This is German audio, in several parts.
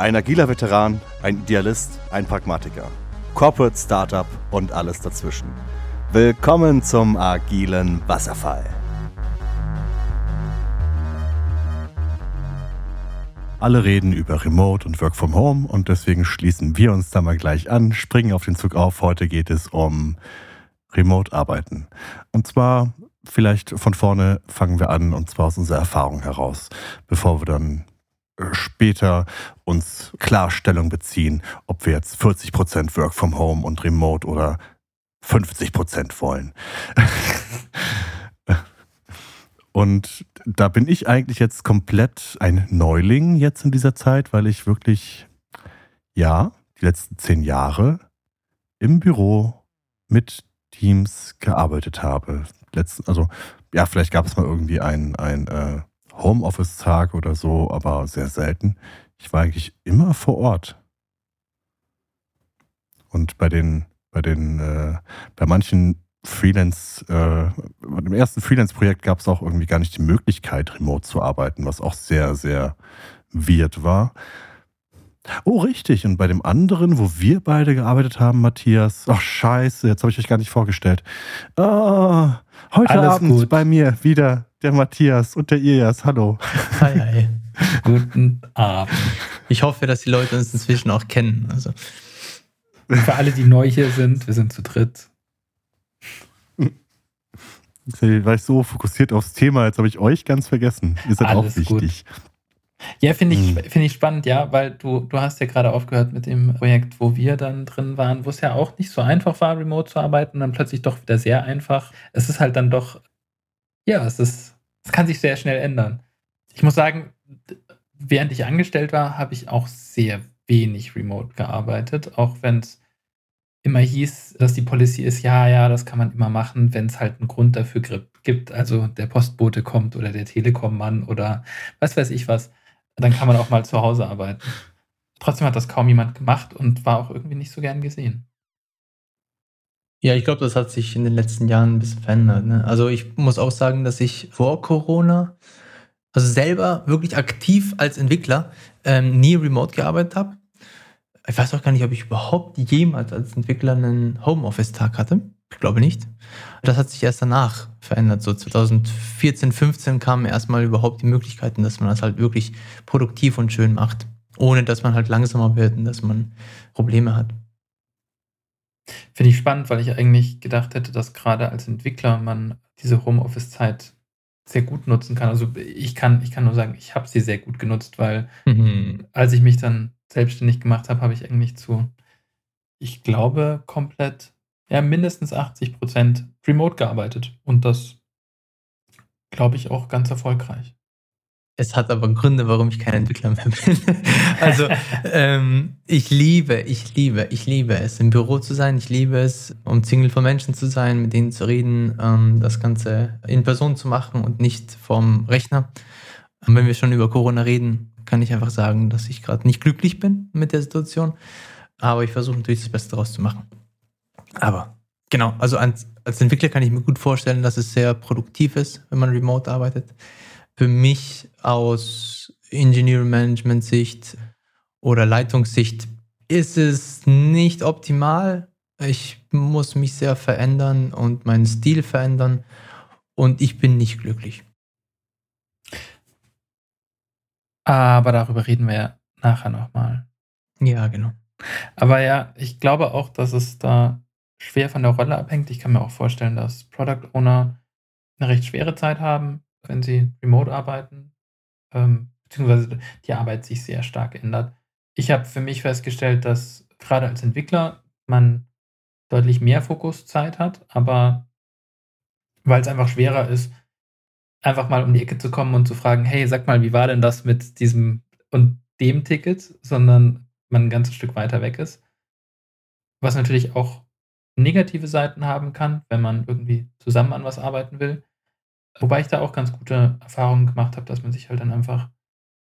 Ein agiler Veteran, ein Idealist, ein Pragmatiker. Corporate Startup und alles dazwischen. Willkommen zum agilen Wasserfall. Alle reden über Remote und Work from Home und deswegen schließen wir uns da mal gleich an, springen auf den Zug auf. Heute geht es um Remote-Arbeiten. Und zwar vielleicht von vorne fangen wir an und zwar aus unserer Erfahrung heraus, bevor wir dann später uns Klarstellung beziehen, ob wir jetzt 40% Work from Home und Remote oder 50% wollen. Und da bin ich eigentlich jetzt komplett ein Neuling jetzt in dieser Zeit, weil ich wirklich, ja, die letzten zehn Jahre im Büro mit Teams gearbeitet habe. Letzten, also, ja, vielleicht gab es mal irgendwie einen äh, Homeoffice-Tag oder so, aber sehr selten. Ich war eigentlich immer vor Ort. Und bei den, bei den, äh, bei manchen Freelance, äh, im ersten Freelance-Projekt gab es auch irgendwie gar nicht die Möglichkeit, remote zu arbeiten, was auch sehr, sehr weird war. Oh, richtig. Und bei dem anderen, wo wir beide gearbeitet haben, Matthias, ach scheiße, jetzt habe ich euch gar nicht vorgestellt. Oh, heute Alles Abend gut. bei mir wieder der Matthias und der Ilias. Hallo. Hi, hi. Guten Abend. Ich hoffe, dass die Leute uns inzwischen auch kennen. Also. Für alle, die neu hier sind, wir sind zu dritt. Jetzt war ich so fokussiert aufs Thema, jetzt habe ich euch ganz vergessen. Ihr seid Alles auch wichtig. Gut. Ja, finde ich, hm. find ich spannend, ja, weil du, du hast ja gerade aufgehört mit dem Projekt, wo wir dann drin waren, wo es ja auch nicht so einfach war, remote zu arbeiten, dann plötzlich doch wieder sehr einfach. Es ist halt dann doch, ja, es ist, es kann sich sehr schnell ändern. Ich muss sagen, während ich angestellt war, habe ich auch sehr wenig remote gearbeitet, auch wenn es immer hieß, dass die Policy ist, ja, ja, das kann man immer machen, wenn es halt einen Grund dafür gibt. Also der Postbote kommt oder der Telekom-Mann oder was weiß ich was. Dann kann man auch mal zu Hause arbeiten. Trotzdem hat das kaum jemand gemacht und war auch irgendwie nicht so gern gesehen. Ja, ich glaube, das hat sich in den letzten Jahren ein bisschen verändert. Ne? Also ich muss auch sagen, dass ich vor Corona, also selber wirklich aktiv als Entwickler, ähm, nie remote gearbeitet habe ich weiß auch gar nicht, ob ich überhaupt jemals als Entwickler einen Homeoffice-Tag hatte. Ich glaube nicht. Das hat sich erst danach verändert. So 2014, 15 kamen erstmal überhaupt die Möglichkeiten, dass man das halt wirklich produktiv und schön macht, ohne dass man halt langsamer wird und dass man Probleme hat. Finde ich spannend, weil ich eigentlich gedacht hätte, dass gerade als Entwickler man diese Homeoffice-Zeit sehr gut nutzen kann. Also ich kann, ich kann nur sagen, ich habe sie sehr gut genutzt, weil mhm. als ich mich dann selbstständig gemacht habe, habe ich eigentlich zu, ich glaube, komplett, ja, mindestens 80 Prozent remote gearbeitet. Und das, glaube ich, auch ganz erfolgreich. Es hat aber Gründe, warum ich kein Entwickler mehr bin. also ähm, ich liebe, ich liebe, ich liebe es, im Büro zu sein. Ich liebe es, umzingelt von Menschen zu sein, mit denen zu reden, ähm, das Ganze in Person zu machen und nicht vom Rechner. Und wenn wir schon über Corona reden, kann ich einfach sagen, dass ich gerade nicht glücklich bin mit der Situation. Aber ich versuche natürlich das Beste daraus zu machen. Aber genau, also als, als Entwickler kann ich mir gut vorstellen, dass es sehr produktiv ist, wenn man remote arbeitet. Für mich aus Engineering Management Sicht oder Leitungssicht ist es nicht optimal. Ich muss mich sehr verändern und meinen Stil verändern und ich bin nicht glücklich. Aber darüber reden wir ja nachher nochmal. Ja, genau. Aber ja, ich glaube auch, dass es da schwer von der Rolle abhängt. Ich kann mir auch vorstellen, dass Product Owner eine recht schwere Zeit haben, wenn sie remote arbeiten, ähm, beziehungsweise die Arbeit sich sehr stark ändert. Ich habe für mich festgestellt, dass gerade als Entwickler man deutlich mehr Fokuszeit hat, aber weil es einfach schwerer ist, einfach mal um die Ecke zu kommen und zu fragen, hey, sag mal, wie war denn das mit diesem und dem Ticket, sondern man ein ganzes Stück weiter weg ist. Was natürlich auch negative Seiten haben kann, wenn man irgendwie zusammen an was arbeiten will. Wobei ich da auch ganz gute Erfahrungen gemacht habe, dass man sich halt dann einfach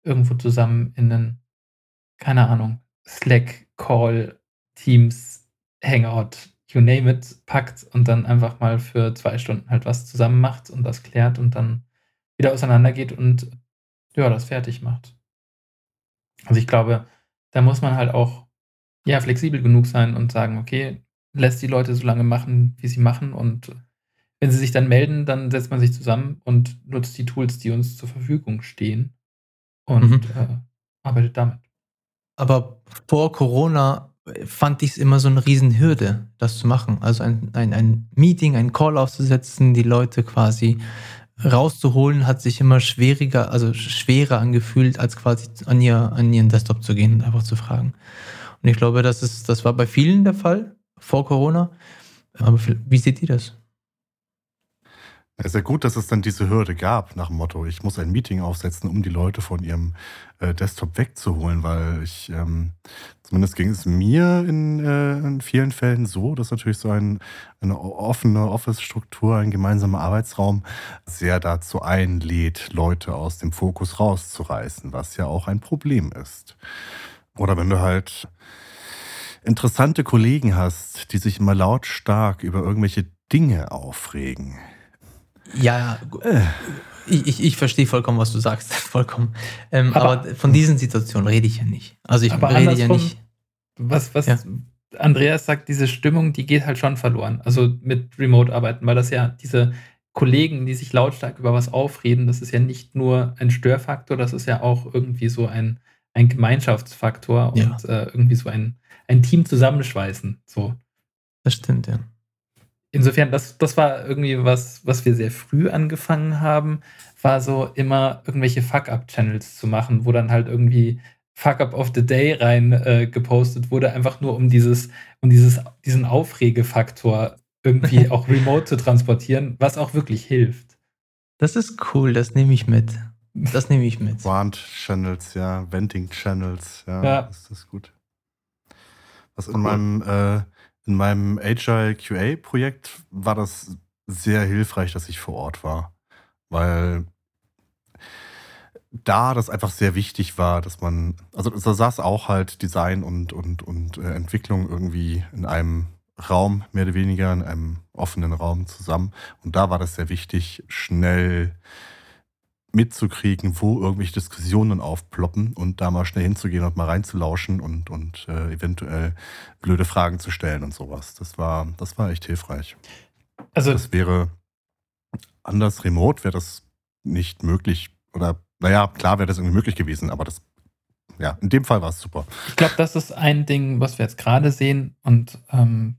irgendwo zusammen in einen, keine Ahnung, Slack, Call, Teams, Hangout, you name it, packt und dann einfach mal für zwei Stunden halt was zusammen macht und das klärt und dann wieder auseinandergeht und ja, das fertig macht. Also ich glaube, da muss man halt auch ja, flexibel genug sein und sagen, okay, lässt die Leute so lange machen, wie sie machen und wenn sie sich dann melden, dann setzt man sich zusammen und nutzt die Tools, die uns zur Verfügung stehen und mhm. äh, arbeitet damit. Aber vor Corona fand ich es immer so eine Riesenhürde, das zu machen. Also ein, ein, ein Meeting, ein Call aufzusetzen, die Leute quasi rauszuholen, hat sich immer schwieriger, also schwerer angefühlt, als quasi an, ihr, an ihren Desktop zu gehen und einfach zu fragen. Und ich glaube, das, ist, das war bei vielen der Fall vor Corona. Aber wie seht ihr das? Es ist ja gut, dass es dann diese Hürde gab, nach dem Motto, ich muss ein Meeting aufsetzen, um die Leute von ihrem äh, Desktop wegzuholen, weil ich, ähm, zumindest ging es mir in, äh, in, vielen Fällen so, dass natürlich so ein, eine offene Office-Struktur, ein gemeinsamer Arbeitsraum sehr dazu einlädt, Leute aus dem Fokus rauszureißen, was ja auch ein Problem ist. Oder wenn du halt interessante Kollegen hast, die sich immer lautstark über irgendwelche Dinge aufregen. Ja, äh. ich, ich, ich verstehe vollkommen, was du sagst. Vollkommen. Ähm, aber, aber, von diesen Situationen rede ich ja nicht. Also ich rede ja nicht. Was, was ja. Andreas sagt, diese Stimmung, die geht halt schon verloren. Also mit Remote-Arbeiten, weil das ja diese Kollegen, die sich lautstark über was aufreden, das ist ja nicht nur ein Störfaktor, das ist ja auch irgendwie so ein, ein Gemeinschaftsfaktor ja. und äh, irgendwie so ein, ein Team zusammenschweißen. So. Das stimmt, ja. Insofern, das, das war irgendwie was, was wir sehr früh angefangen haben, war so immer irgendwelche Fuck-Up-Channels zu machen, wo dann halt irgendwie Fuck-Up of the Day rein äh, gepostet wurde, einfach nur um dieses, um dieses, diesen Aufregefaktor irgendwie auch remote zu transportieren, was auch wirklich hilft. Das ist cool, das nehme ich mit. Das nehme ich mit. Warned Channels, ja, Venting Channels, ja, ja. Das ist gut. Was in cool. meinem, äh, in meinem Agile QA-Projekt war das sehr hilfreich, dass ich vor Ort war. Weil da das einfach sehr wichtig war, dass man, also da saß auch halt Design und, und, und äh, Entwicklung irgendwie in einem Raum, mehr oder weniger, in einem offenen Raum zusammen. Und da war das sehr wichtig, schnell mitzukriegen, wo irgendwelche Diskussionen aufploppen und da mal schnell hinzugehen und mal reinzulauschen und, und äh, eventuell blöde Fragen zu stellen und sowas. Das war, das war echt hilfreich. Also das wäre anders remote, wäre das nicht möglich. Oder naja, klar wäre das irgendwie möglich gewesen, aber das, ja, in dem Fall war es super. Ich glaube, das ist ein Ding, was wir jetzt gerade sehen und ähm,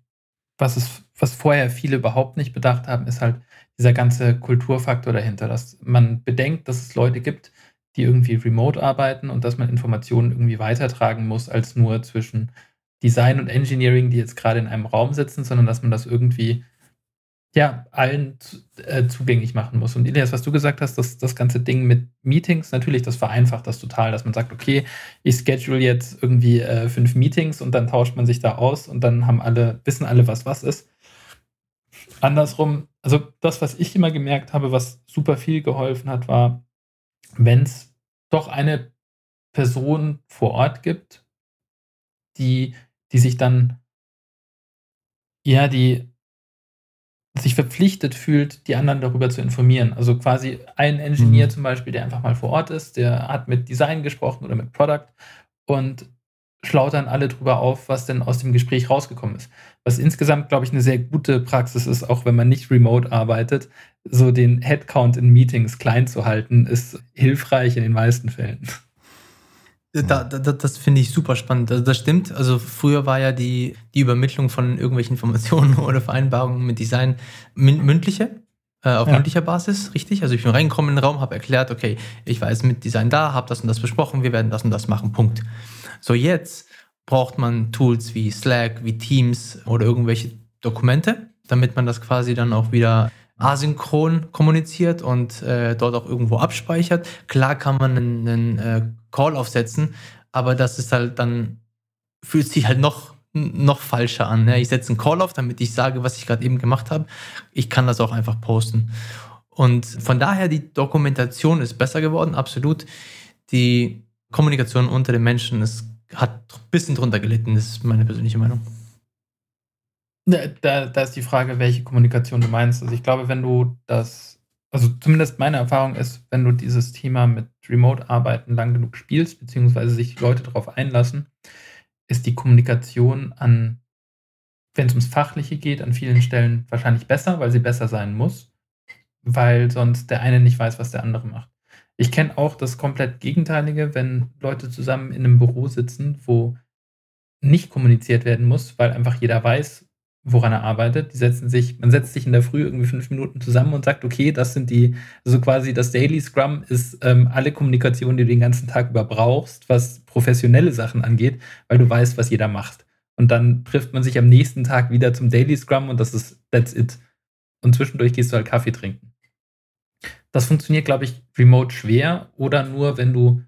was, ist, was vorher viele überhaupt nicht bedacht haben, ist halt, dieser ganze Kulturfaktor dahinter, dass man bedenkt, dass es Leute gibt, die irgendwie remote arbeiten und dass man Informationen irgendwie weitertragen muss, als nur zwischen Design und Engineering, die jetzt gerade in einem Raum sitzen, sondern dass man das irgendwie ja, allen äh, zugänglich machen muss. Und Elias, was du gesagt hast, dass das ganze Ding mit Meetings, natürlich, das vereinfacht das total, dass man sagt, okay, ich schedule jetzt irgendwie äh, fünf Meetings und dann tauscht man sich da aus und dann haben alle, wissen alle, was was ist. Andersrum, also das, was ich immer gemerkt habe, was super viel geholfen hat, war, wenn es doch eine Person vor Ort gibt, die, die sich dann, ja, die sich verpflichtet fühlt, die anderen darüber zu informieren. Also quasi ein Ingenieur mhm. zum Beispiel, der einfach mal vor Ort ist, der hat mit Design gesprochen oder mit Product und schlaut dann alle drüber auf, was denn aus dem Gespräch rausgekommen ist. Was insgesamt, glaube ich, eine sehr gute Praxis ist, auch wenn man nicht remote arbeitet, so den Headcount in Meetings klein zu halten, ist hilfreich in den meisten Fällen. Da, da, das finde ich super spannend. Also das stimmt. Also früher war ja die, die Übermittlung von irgendwelchen Informationen oder Vereinbarungen mit Design mündliche, äh, auf ja. mündlicher Basis, richtig? Also ich bin reingekommen in den Raum, habe erklärt, okay, ich war jetzt mit Design da, habe das und das besprochen, wir werden das und das machen, Punkt. So jetzt braucht man Tools wie Slack, wie Teams oder irgendwelche Dokumente, damit man das quasi dann auch wieder asynchron kommuniziert und äh, dort auch irgendwo abspeichert. Klar kann man einen, einen äh, Call aufsetzen, aber das ist halt dann, fühlt sich halt noch, noch falscher an. Ja? Ich setze einen Call auf, damit ich sage, was ich gerade eben gemacht habe. Ich kann das auch einfach posten. Und von daher, die Dokumentation ist besser geworden, absolut. Die Kommunikation unter den Menschen ist hat ein bisschen drunter gelitten, das ist meine persönliche Meinung. Da, da ist die Frage, welche Kommunikation du meinst. Also ich glaube, wenn du das, also zumindest meine Erfahrung ist, wenn du dieses Thema mit Remote-Arbeiten lang genug spielst, beziehungsweise sich Leute darauf einlassen, ist die Kommunikation an, wenn es ums Fachliche geht, an vielen Stellen wahrscheinlich besser, weil sie besser sein muss, weil sonst der eine nicht weiß, was der andere macht. Ich kenne auch das komplett Gegenteilige, wenn Leute zusammen in einem Büro sitzen, wo nicht kommuniziert werden muss, weil einfach jeder weiß, woran er arbeitet. Die setzen sich, man setzt sich in der Früh irgendwie fünf Minuten zusammen und sagt, okay, das sind die, also quasi das Daily Scrum ist ähm, alle Kommunikation, die du den ganzen Tag über brauchst, was professionelle Sachen angeht, weil du weißt, was jeder macht. Und dann trifft man sich am nächsten Tag wieder zum Daily Scrum und das ist, that's it. Und zwischendurch gehst du halt Kaffee trinken. Das funktioniert, glaube ich, remote schwer oder nur, wenn du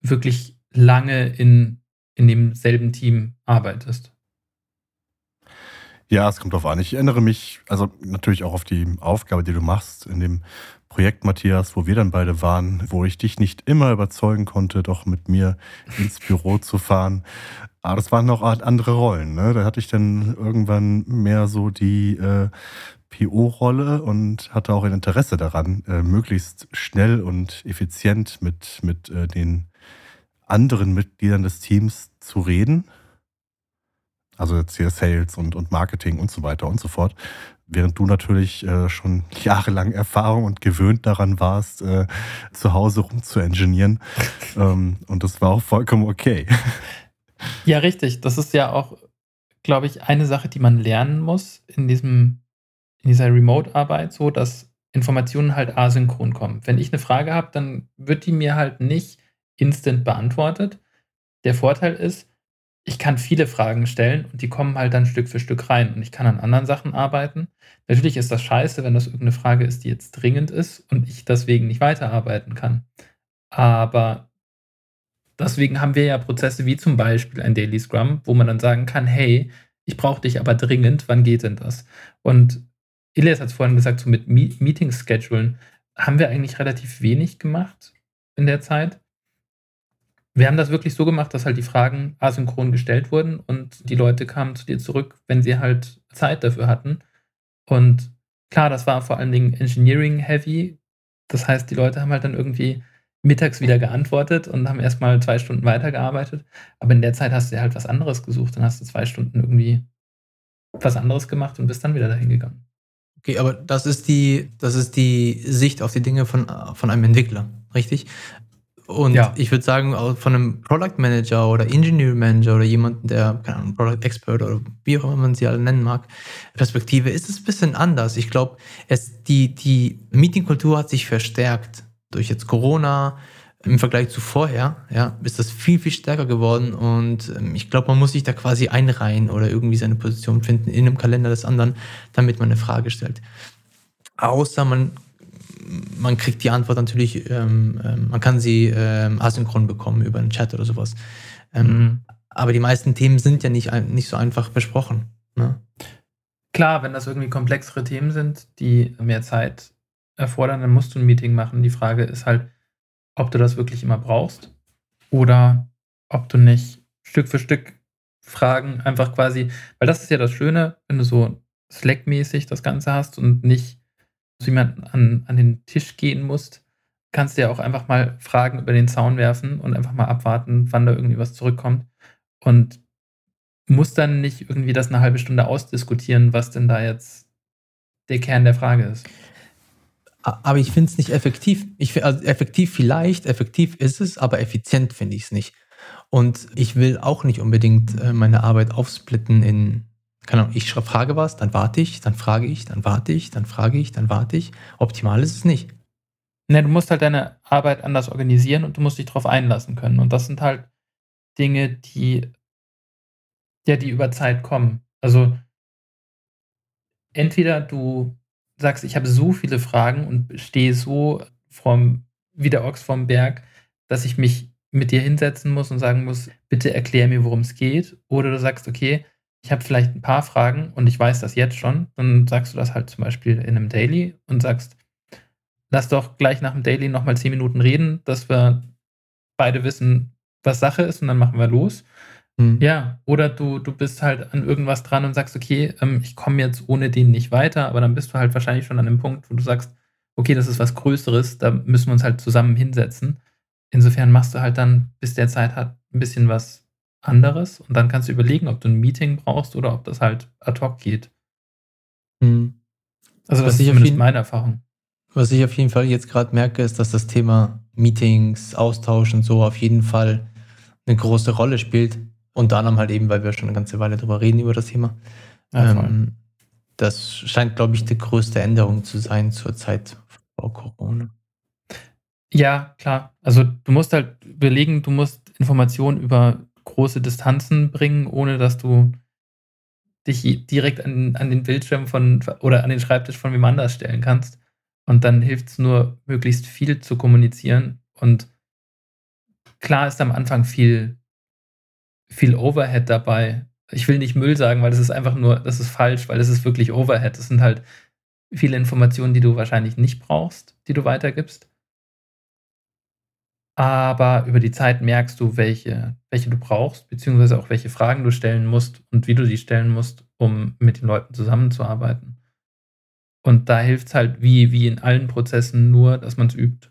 wirklich lange in, in demselben Team arbeitest. Ja, es kommt drauf an. Ich erinnere mich, also natürlich auch auf die Aufgabe, die du machst in dem Projekt, Matthias, wo wir dann beide waren, wo ich dich nicht immer überzeugen konnte, doch mit mir ins Büro zu fahren. Aber das waren noch andere Rollen. Ne? Da hatte ich dann irgendwann mehr so die äh, PO-Rolle und hatte auch ein Interesse daran, äh, möglichst schnell und effizient mit, mit äh, den anderen Mitgliedern des Teams zu reden also jetzt hier Sales und, und Marketing und so weiter und so fort. Während du natürlich äh, schon jahrelang Erfahrung und gewöhnt daran warst, äh, zu Hause rumzuingenieren. ähm, und das war auch vollkommen okay. Ja, richtig. Das ist ja auch, glaube ich, eine Sache, die man lernen muss in diesem, in dieser Remote-Arbeit, so dass Informationen halt asynchron kommen. Wenn ich eine Frage habe, dann wird die mir halt nicht instant beantwortet. Der Vorteil ist, ich kann viele Fragen stellen und die kommen halt dann Stück für Stück rein und ich kann an anderen Sachen arbeiten. Natürlich ist das scheiße, wenn das irgendeine Frage ist, die jetzt dringend ist und ich deswegen nicht weiterarbeiten kann. Aber deswegen haben wir ja Prozesse wie zum Beispiel ein Daily Scrum, wo man dann sagen kann, hey, ich brauche dich aber dringend, wann geht denn das? Und Elias hat es vorhin gesagt, so mit Meetings schedulen haben wir eigentlich relativ wenig gemacht in der Zeit. Wir haben das wirklich so gemacht, dass halt die Fragen asynchron gestellt wurden und die Leute kamen zu dir zurück, wenn sie halt Zeit dafür hatten. Und klar, das war vor allen Dingen Engineering-heavy. Das heißt, die Leute haben halt dann irgendwie mittags wieder geantwortet und haben erstmal zwei Stunden weitergearbeitet. Aber in der Zeit hast du halt was anderes gesucht. Dann hast du zwei Stunden irgendwie was anderes gemacht und bist dann wieder dahin gegangen. Okay, aber das ist die, das ist die Sicht auf die Dinge von, von einem Entwickler, richtig? Und ja. ich würde sagen, von einem Product Manager oder Engineering Manager oder jemanden, der, keine Ahnung, Product Expert oder wie auch immer man sie alle nennen mag, Perspektive ist es ein bisschen anders. Ich glaube, die, die Meetingkultur hat sich verstärkt durch jetzt Corona. Im Vergleich zu vorher, ja, ist das viel, viel stärker geworden und ähm, ich glaube, man muss sich da quasi einreihen oder irgendwie seine Position finden in einem Kalender des anderen, damit man eine Frage stellt. Außer man man kriegt die Antwort natürlich, ähm, ähm, man kann sie ähm, asynchron bekommen über einen Chat oder sowas. Ähm, mhm. Aber die meisten Themen sind ja nicht, nicht so einfach besprochen. Ne? Klar, wenn das irgendwie komplexere Themen sind, die mehr Zeit erfordern, dann musst du ein Meeting machen. Die Frage ist halt, ob du das wirklich immer brauchst oder ob du nicht Stück für Stück Fragen einfach quasi, weil das ist ja das Schöne, wenn du so Slack-mäßig das Ganze hast und nicht zu jemandem an, an den Tisch gehen musst, kannst du ja auch einfach mal Fragen über den Zaun werfen und einfach mal abwarten, wann da irgendwie was zurückkommt. Und musst dann nicht irgendwie das eine halbe Stunde ausdiskutieren, was denn da jetzt der Kern der Frage ist. Aber ich finde es nicht effektiv. Ich, also effektiv vielleicht, effektiv ist es, aber effizient finde ich es nicht. Und ich will auch nicht unbedingt äh, meine Arbeit aufsplitten in keine Ahnung, ich frage was, dann warte ich, dann frage ich, dann warte ich, dann frage ich, dann warte ich. Optimal ist es nicht. Ne, du musst halt deine Arbeit anders organisieren und du musst dich darauf einlassen können. Und das sind halt Dinge, die ja, die über Zeit kommen. Also entweder du sagst, ich habe so viele Fragen und stehe so vom, wie der Ochs vom Berg, dass ich mich mit dir hinsetzen muss und sagen muss, bitte erklär mir, worum es geht. Oder du sagst, okay, ich habe vielleicht ein paar Fragen und ich weiß das jetzt schon, dann sagst du das halt zum Beispiel in einem Daily und sagst, lass doch gleich nach dem Daily nochmal zehn Minuten reden, dass wir beide wissen, was Sache ist und dann machen wir los. Mhm. Ja, oder du, du bist halt an irgendwas dran und sagst, okay, ähm, ich komme jetzt ohne den nicht weiter, aber dann bist du halt wahrscheinlich schon an dem Punkt, wo du sagst, okay, das ist was Größeres, da müssen wir uns halt zusammen hinsetzen. Insofern machst du halt dann, bis der Zeit hat, ein bisschen was anderes und dann kannst du überlegen, ob du ein Meeting brauchst oder ob das halt ad hoc geht. Mhm. Also Was das ich ist auf zumindest jeden- meine Erfahrung. Was ich auf jeden Fall jetzt gerade merke, ist, dass das Thema Meetings, Austausch und so auf jeden Fall eine große Rolle spielt. Unter anderem halt eben, weil wir schon eine ganze Weile drüber reden über das Thema. Ja, ähm, das scheint, glaube ich, die größte Änderung zu sein zur Zeit vor Corona. Ja, klar. Also du musst halt überlegen, du musst Informationen über große Distanzen bringen, ohne dass du dich direkt an, an den Bildschirm von oder an den Schreibtisch von wem anders stellen kannst. Und dann hilft es nur, möglichst viel zu kommunizieren. Und klar ist am Anfang viel, viel Overhead dabei. Ich will nicht Müll sagen, weil das ist einfach nur, das ist falsch, weil es ist wirklich Overhead. Das sind halt viele Informationen, die du wahrscheinlich nicht brauchst, die du weitergibst. Aber über die Zeit merkst du, welche, welche du brauchst, beziehungsweise auch welche Fragen du stellen musst und wie du die stellen musst, um mit den Leuten zusammenzuarbeiten. Und da hilft es halt wie, wie in allen Prozessen nur, dass man es übt.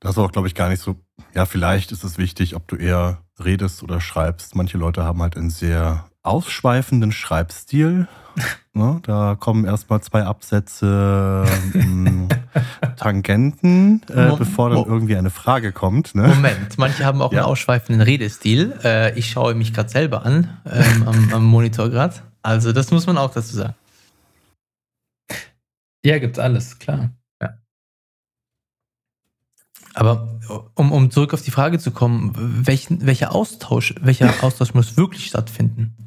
Das ist auch, glaube ich, gar nicht so. Ja, vielleicht ist es wichtig, ob du eher redest oder schreibst. Manche Leute haben halt einen sehr ausschweifenden Schreibstil. Ne? Da kommen erstmal zwei Absätze, ähm, Tangenten, äh, bevor dann irgendwie eine Frage kommt. Ne? Moment, manche haben auch Ja. einen ausschweifenden Redestil. Äh, ich schaue mich gerade selber an, ähm, am, am Monitor gerade. Also das muss man auch dazu sagen. Ja, gibt's alles, klar. Aber um, um zurück auf die Frage zu kommen, welchen, welcher Austausch, welcher Austausch muss wirklich stattfinden?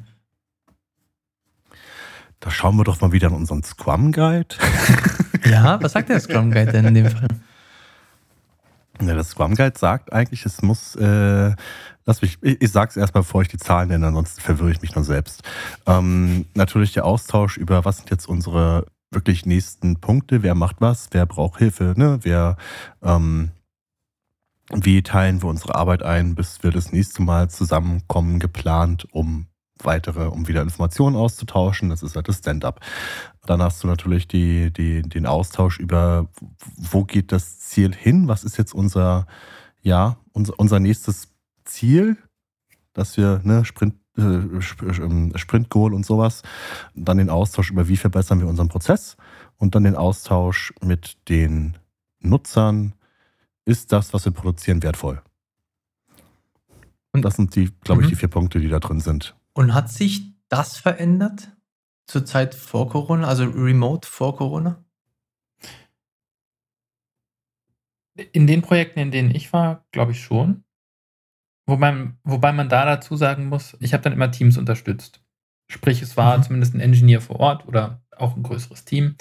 Da schauen wir doch mal wieder in unseren Scrum Guide. Ja, was sagt der Scrum Guide denn in dem Fall? Ja, das Scrum Guide sagt eigentlich, es muss, äh, lass mich, ich, ich sag's erstmal, bevor ich die Zahlen nenne, ansonsten verwirre ich mich nur selbst. Ähm, natürlich der Austausch über, was sind jetzt unsere wirklich nächsten Punkte, wer macht was, wer braucht Hilfe, ne? wer, ähm, wie teilen wir unsere Arbeit ein, bis wir das nächste Mal zusammenkommen, geplant, um weitere, um wieder Informationen auszutauschen. Das ist halt das Stand-up. Dann hast du natürlich die, die, den Austausch über, wo geht das Ziel hin? Was ist jetzt unser, ja, unser, unser nächstes Ziel? Dass wir, ne, Sprint, äh, ähm, Sprint-Goal und sowas. Dann den Austausch über, wie verbessern wir unseren Prozess? Und dann den Austausch mit den Nutzern. Ist das, was wir produzieren, wertvoll? Und das sind die, glaube ich, Mhm. die vier Punkte, die da drin sind. Und hat sich das verändert zur Zeit vor Corona, also remote vor Corona? In den Projekten, in denen ich war, glaube ich schon. Wobei, wobei man da dazu sagen muss, ich habe dann immer Teams unterstützt. Sprich, es war Mhm. zumindest ein Engineer vor Ort oder auch ein größeres Team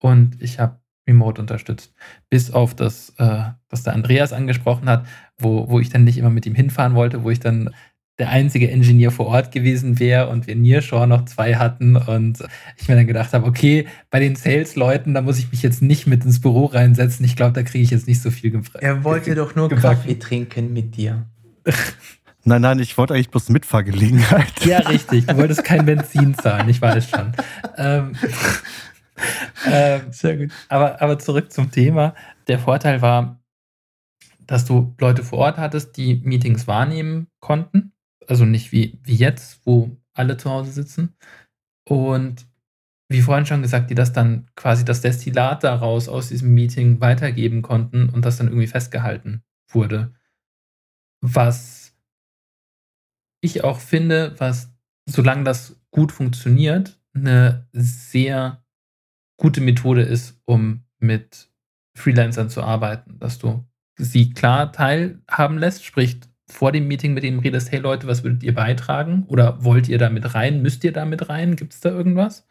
und ich habe remote unterstützt. Bis auf das, äh, was der Andreas angesprochen hat, wo, wo ich dann nicht immer mit ihm hinfahren wollte, wo ich dann der einzige Engineer vor Ort gewesen wäre und wir Nearshore noch zwei hatten und ich mir dann gedacht habe, okay, bei den Sales-Leuten, da muss ich mich jetzt nicht mit ins Büro reinsetzen. Ich glaube, da kriege ich jetzt nicht so viel gefragt. Er wollte doch nur Gebacken. Kaffee trinken mit dir. Nein, nein, ich wollte eigentlich bloß Mitfahrgelegenheit. Ja, richtig. Du wolltest kein Benzin zahlen, ich weiß schon. Ähm, ähm, Sehr gut. aber, aber zurück zum Thema. Der Vorteil war, dass du Leute vor Ort hattest, die Meetings wahrnehmen konnten. Also nicht wie, wie jetzt, wo alle zu Hause sitzen. Und wie vorhin schon gesagt, die das dann quasi das Destillat daraus aus diesem Meeting weitergeben konnten und das dann irgendwie festgehalten wurde. Was ich auch finde, was, solange das gut funktioniert, eine sehr gute Methode ist, um mit Freelancern zu arbeiten, dass du sie klar teilhaben lässt, sprich vor dem Meeting mit ihnen redest, hey Leute, was würdet ihr beitragen? Oder wollt ihr da mit rein? Müsst ihr da mit rein? Gibt es da irgendwas?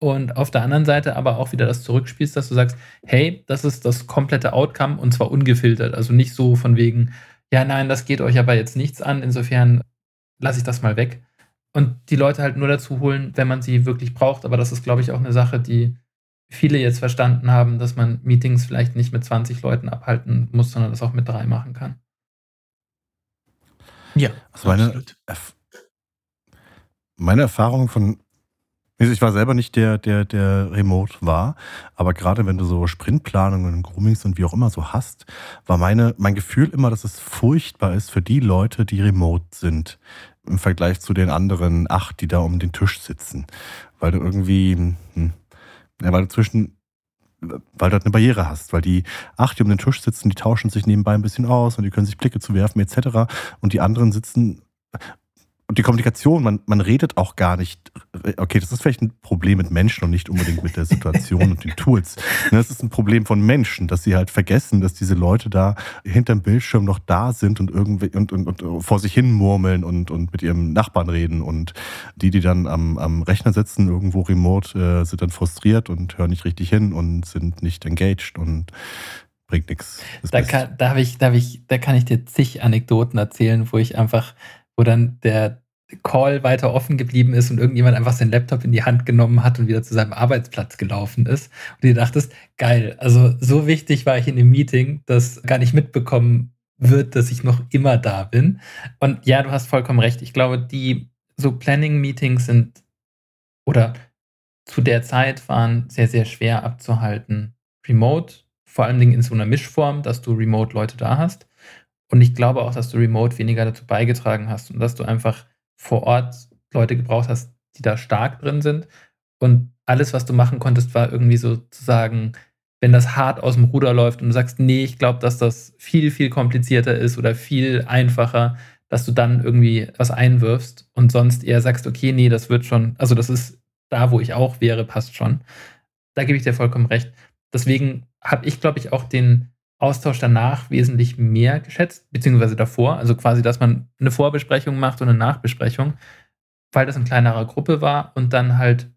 Und auf der anderen Seite aber auch wieder das zurückspielst, dass du sagst, hey, das ist das komplette Outcome und zwar ungefiltert. Also nicht so von wegen, ja, nein, das geht euch aber jetzt nichts an, insofern lasse ich das mal weg. Und die Leute halt nur dazu holen, wenn man sie wirklich braucht. Aber das ist, glaube ich, auch eine Sache, die viele jetzt verstanden haben, dass man Meetings vielleicht nicht mit 20 Leuten abhalten muss, sondern das auch mit drei machen kann. Ja, Also meine. Erf meine Erfahrung von Also ich war selber nicht der, der, der remote war, aber gerade wenn du so Sprintplanungen und Groomings und wie auch immer so hast, war meine, mein Gefühl immer, dass es furchtbar ist für die Leute, die remote sind, im Vergleich zu den anderen acht, die da um den Tisch sitzen. Weil du irgendwie, hm, ja, weil du zwischen, weil du halt eine Barriere hast, weil die acht, die um den Tisch sitzen, die tauschen sich nebenbei ein bisschen aus und die können sich Blicke zuwerfen etc. Und die anderen sitzen und die Kommunikation, man, man redet auch gar nicht, okay, das ist vielleicht ein Problem mit Menschen und nicht unbedingt mit der Situation und den Tools. Ne, das ist ein Problem von Menschen, dass sie halt vergessen, dass diese Leute da hinterm Bildschirm noch da sind und irgendwie und, und, und vor sich hin murmeln und, und mit ihrem Nachbarn reden. Und die, die dann am, am Rechner sitzen, irgendwo remote, äh, sind dann frustriert und hören nicht richtig hin und sind nicht engaged und bringt nichts. Da kann, da, ich, da, ich, da kann ich dir zig Anekdoten erzählen, wo ich einfach wo dann der Call weiter offen geblieben ist und irgendjemand einfach seinen Laptop in die Hand genommen hat und wieder zu seinem Arbeitsplatz gelaufen ist. Und du dachtest, geil, also so wichtig war ich in dem Meeting, dass gar nicht mitbekommen wird, dass ich noch immer da bin. Und ja, du hast vollkommen recht. Ich glaube, die so Planning-Meetings sind oder zu der Zeit waren sehr, sehr schwer abzuhalten. Remote, vor allen Dingen in so einer Mischform, dass du Remote-Leute da hast. Und ich glaube auch, dass du remote weniger dazu beigetragen hast und dass du einfach vor Ort Leute gebraucht hast, die da stark drin sind. Und alles, was du machen konntest, war irgendwie sozusagen, wenn das hart aus dem Ruder läuft und du sagst, nee, ich glaube, dass das viel, viel komplizierter ist oder viel einfacher, dass du dann irgendwie was einwirfst und sonst eher sagst, okay, nee, das wird schon, also das ist da, wo ich auch wäre, passt schon. Da gebe ich dir vollkommen recht. Deswegen habe ich, glaube ich, auch den Austausch danach wesentlich mehr geschätzt, beziehungsweise davor. Also quasi, dass man eine Vorbesprechung macht und eine Nachbesprechung, weil das in kleinerer Gruppe war und dann halt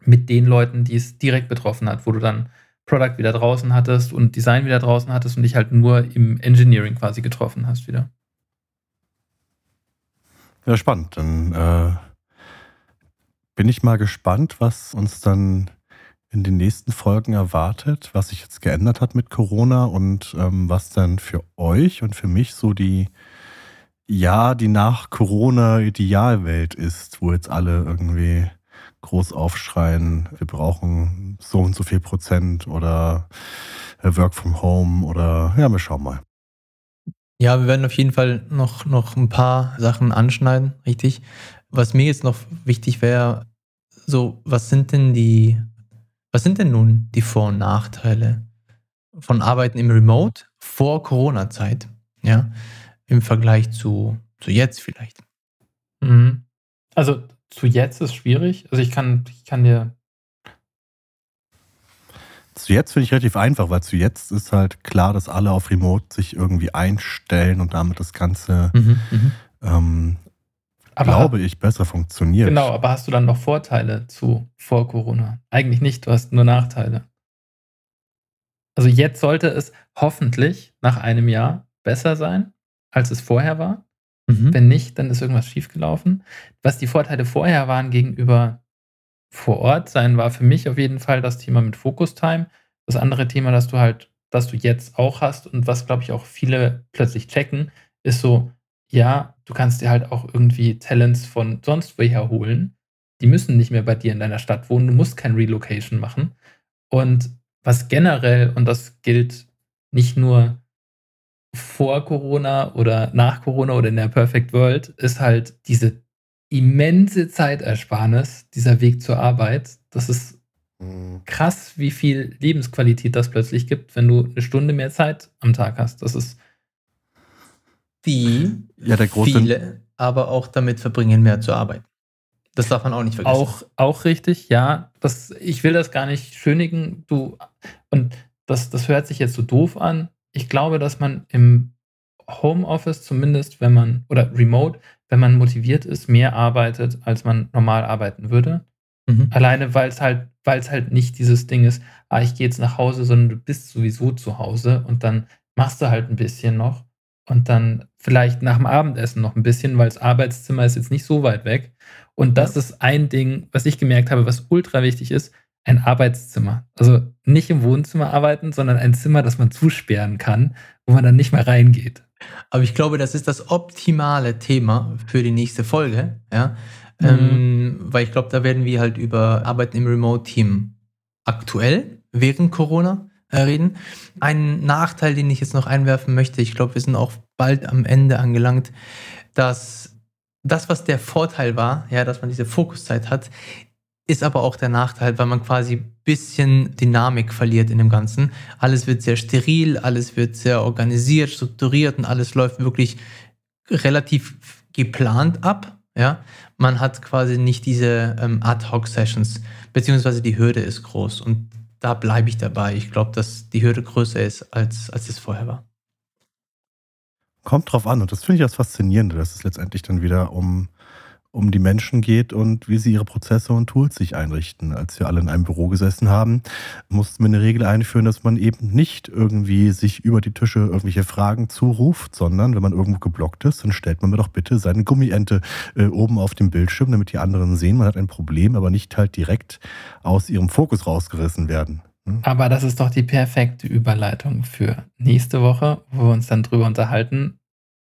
mit den Leuten, die es direkt betroffen hat, wo du dann Product wieder draußen hattest und Design wieder draußen hattest und dich halt nur im Engineering quasi getroffen hast wieder. Ja, spannend. Dann äh, bin ich mal gespannt, was uns dann in den nächsten Folgen erwartet, was sich jetzt geändert hat mit Corona und ähm, was dann für euch und für mich so die, ja, die nach Corona Idealwelt ist, wo jetzt alle irgendwie groß aufschreien, wir brauchen so und so viel Prozent oder äh, Work from Home oder ja, wir schauen mal. Ja, wir werden auf jeden Fall noch, noch ein paar Sachen anschneiden, richtig. Was mir jetzt noch wichtig wäre, so, was sind denn die was sind denn nun die Vor- und Nachteile von Arbeiten im Remote vor Corona-Zeit? Ja, im Vergleich zu, zu jetzt vielleicht. Mhm. Also zu jetzt ist schwierig. Also ich kann, ich kann dir. Zu jetzt finde ich relativ einfach, weil zu jetzt ist halt klar, dass alle auf Remote sich irgendwie einstellen und damit das Ganze mhm, mhm. ähm, aber glaube ich, besser funktioniert. Genau, aber hast du dann noch Vorteile zu vor Corona? Eigentlich nicht, du hast nur Nachteile. Also jetzt sollte es hoffentlich nach einem Jahr besser sein, als es vorher war. Mhm. Wenn nicht, dann ist irgendwas schiefgelaufen. Was die Vorteile vorher waren gegenüber vor Ort sein, war für mich auf jeden Fall das Thema mit Focus Time. Das andere Thema, das du halt, das du jetzt auch hast und was, glaube ich, auch viele plötzlich checken, ist so, ja, du kannst dir halt auch irgendwie Talents von sonst woher holen. Die müssen nicht mehr bei dir in deiner Stadt wohnen. Du musst kein Relocation machen. Und was generell, und das gilt nicht nur vor Corona oder nach Corona oder in der Perfect World, ist halt diese immense Zeitersparnis, dieser Weg zur Arbeit. Das ist mhm. krass, wie viel Lebensqualität das plötzlich gibt, wenn du eine Stunde mehr Zeit am Tag hast. Das ist die ja, viele aber auch damit verbringen, mehr zu arbeiten. Das darf man auch nicht vergessen. Auch, auch richtig, ja. Das, ich will das gar nicht schönigen. Du, und das, das hört sich jetzt so doof an. Ich glaube, dass man im Homeoffice zumindest, wenn man, oder remote, wenn man motiviert ist, mehr arbeitet, als man normal arbeiten würde. Mhm. Alleine, weil es halt, weil es halt nicht dieses Ding ist, ah, ich gehe jetzt nach Hause, sondern du bist sowieso zu Hause und dann machst du halt ein bisschen noch und dann vielleicht nach dem Abendessen noch ein bisschen, weil das Arbeitszimmer ist jetzt nicht so weit weg. Und das ist ein Ding, was ich gemerkt habe, was ultra wichtig ist, ein Arbeitszimmer. Also nicht im Wohnzimmer arbeiten, sondern ein Zimmer, das man zusperren kann, wo man dann nicht mehr reingeht. Aber ich glaube, das ist das optimale Thema für die nächste Folge. Ja? Mhm. Ähm, weil ich glaube, da werden wir halt über Arbeiten im Remote-Team aktuell während Corona reden. Ein Nachteil, den ich jetzt noch einwerfen möchte, ich glaube, wir sind auch bald am Ende angelangt, dass das, was der Vorteil war, ja, dass man diese Fokuszeit hat, ist aber auch der Nachteil, weil man quasi ein bisschen Dynamik verliert in dem Ganzen. Alles wird sehr steril, alles wird sehr organisiert, strukturiert und alles läuft wirklich relativ geplant ab. Ja, man hat quasi nicht diese ähm, Ad-Hoc-Sessions, beziehungsweise die Hürde ist groß und da bleibe ich dabei. Ich glaube, dass die Hürde größer ist, als, als es vorher war. Kommt drauf an und das finde ich das Faszinierende, dass es letztendlich dann wieder um um die Menschen geht und wie sie ihre Prozesse und Tools sich einrichten. Als wir alle in einem Büro gesessen haben, mussten wir eine Regel einführen, dass man eben nicht irgendwie sich über die Tische irgendwelche Fragen zuruft, sondern wenn man irgendwo geblockt ist, dann stellt man mir doch bitte seine Gummiente äh, oben auf dem Bildschirm, damit die anderen sehen, man hat ein Problem, aber nicht halt direkt aus ihrem Fokus rausgerissen werden. Hm? Aber das ist doch die perfekte Überleitung für nächste Woche, wo wir uns dann drüber unterhalten,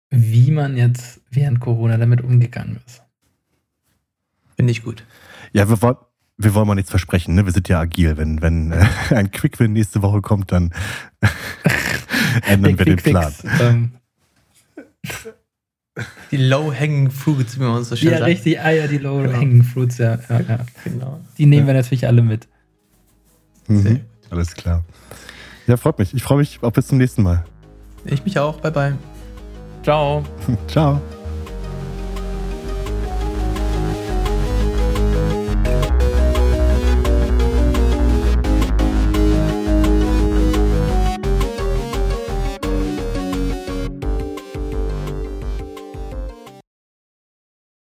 wie man jetzt während Corona damit umgegangen ist. Finde ich gut. Ja, wir, wollen, wir wollen mal nichts versprechen, ne? Wir sind ja agil. Wenn, wenn äh, ein Quick-Win nächste Woche kommt, dann ändern wir den Plan. Ähm. Die Low-Hanging Fruits, wie man uns so schön ja, sagt. Ja, richtig. Ah ja, die Low-Hanging Fruits, ja. ja, ja. Genau. Die nehmen wir natürlich alle mit. Mhm. Alles klar. Ja, freut mich. Ich freue mich auch bis zum nächsten Mal. Ich mich auch. Bye, bye. Ciao. Ciao.